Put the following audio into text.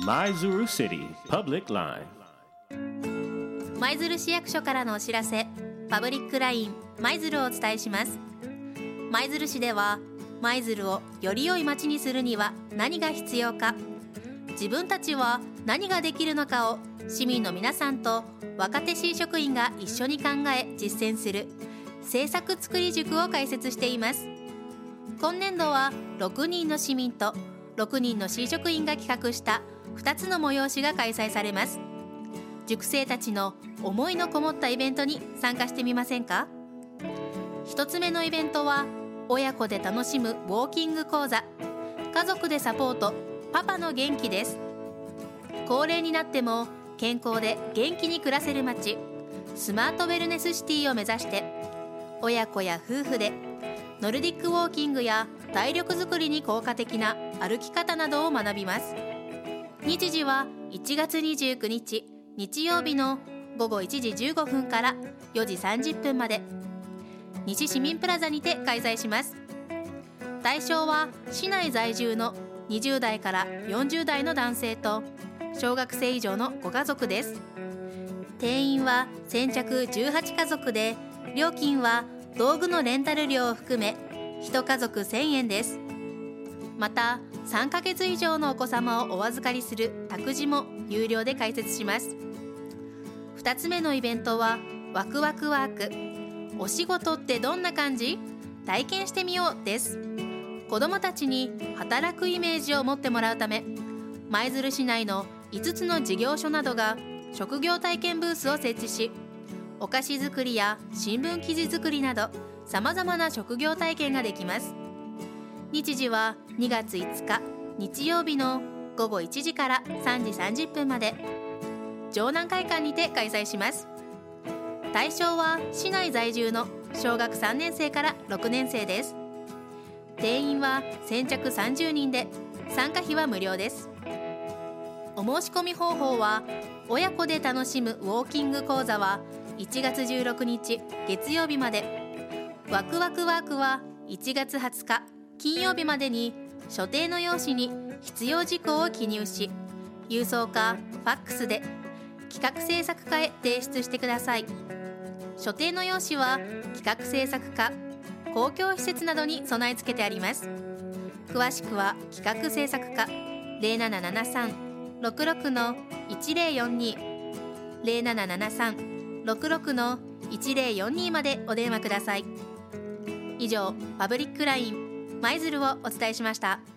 舞鶴 City Public Line. 舞鶴市役所からのお知らせ。パブリックライン舞鶴をお伝えします。舞鶴市では舞鶴をより良い街にするには何が必要か。自分たちは何ができるのかを市民の皆さんと若手市職員が一緒に考え実践する。政策作り塾を開設しています。今年度は6人の市民と6人の市職員が企画した2つの催しが開催されます。塾生たちの思いのこもったイベントに参加してみませんか？1つ目のイベントは親子で楽しむウォーキング講座。家族でサポートパパの元気です。高齢になっても健康で元気に暮らせる街。スマートウェルネスシティを目指して親子や夫婦でノルディックウォーキングや体力づくりに効果的な歩き方などを学びます。日時は1月29日日曜日の午後1時15分から4時30分まで。西市民プラザにて開催します。対象は市内在住の20代から40代の男性と小学生以上のご家族です。定員は先着18家族で料金は道具のレンタル料を含め1家族1000円です。また3ヶ月以上のお子様をお預かりする託児も有料で開設します。2つ目のイベントはワクワクワーク。お仕事ってどんな感じ？体験してみようです。子どもたちに働くイメージを持ってもらうため舞鶴市内の5つの事業所などが職業体験ブースを設置しお菓子作りや新聞記事作りなどさまざまな職業体験ができます。日時は2月5日日曜日の午後1時から3時30分まで。城南会館にて開催します。対象は市内在住の小学3年生から6年生です。定員は先着30人で参加費は無料です。お申し込み方法は親子で楽しむウォーキング講座は1月16日月曜日まで。ワクワクワークは1月20日金曜日までに所定の用紙に必要事項を記入し郵送かファックスで企画制作課へ提出してください。所定の用紙は企画制作課公共施設などに備え付けてあります。詳しくは企画制作課0773-66の1042 0773-66の1042までお電話ください。以上パブリックライン舞鶴をお伝えしました。